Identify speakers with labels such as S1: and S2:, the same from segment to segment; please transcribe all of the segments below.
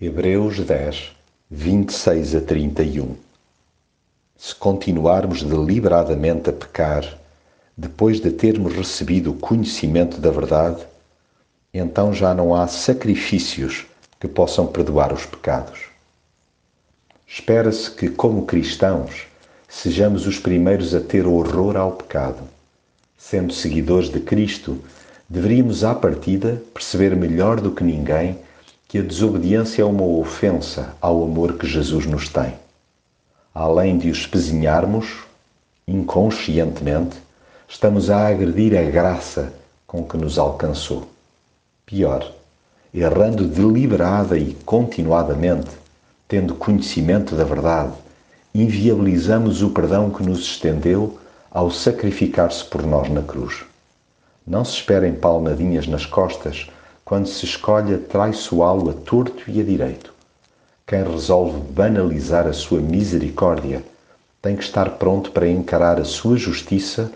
S1: Hebreus 10, 26 a 31 Se continuarmos deliberadamente a pecar, depois de termos recebido o conhecimento da verdade, então já não há sacrifícios que possam perdoar os pecados. Espera-se que, como cristãos, sejamos os primeiros a ter horror ao pecado. Sendo seguidores de Cristo, deveríamos, à partida, perceber melhor do que ninguém que a desobediência é uma ofensa ao amor que Jesus nos tem. Além de o espezinharmos, inconscientemente, estamos a agredir a graça com que nos alcançou. Pior, errando deliberada e continuadamente, tendo conhecimento da verdade, inviabilizamos o perdão que nos estendeu ao sacrificar-se por nós na cruz. Não se esperem palmadinhas nas costas quando se escolhe traiçoá-lo a torto e a direito. Quem resolve banalizar a sua misericórdia tem que estar pronto para encarar a sua justiça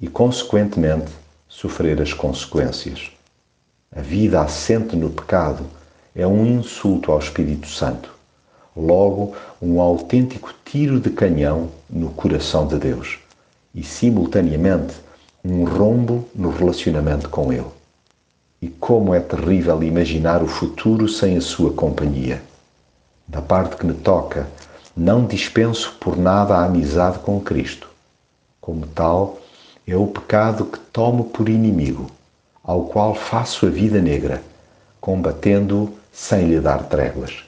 S1: e, consequentemente, sofrer as consequências. A vida assente no pecado é um insulto ao Espírito Santo, logo, um autêntico tiro de canhão no coração de Deus e, simultaneamente, um rombo no relacionamento com Ele. Como é terrível imaginar o futuro sem a sua companhia. Da parte que me toca, não dispenso por nada a amizade com Cristo. Como tal, é o pecado que tomo por inimigo, ao qual faço a vida negra, combatendo-o sem lhe dar tréguas.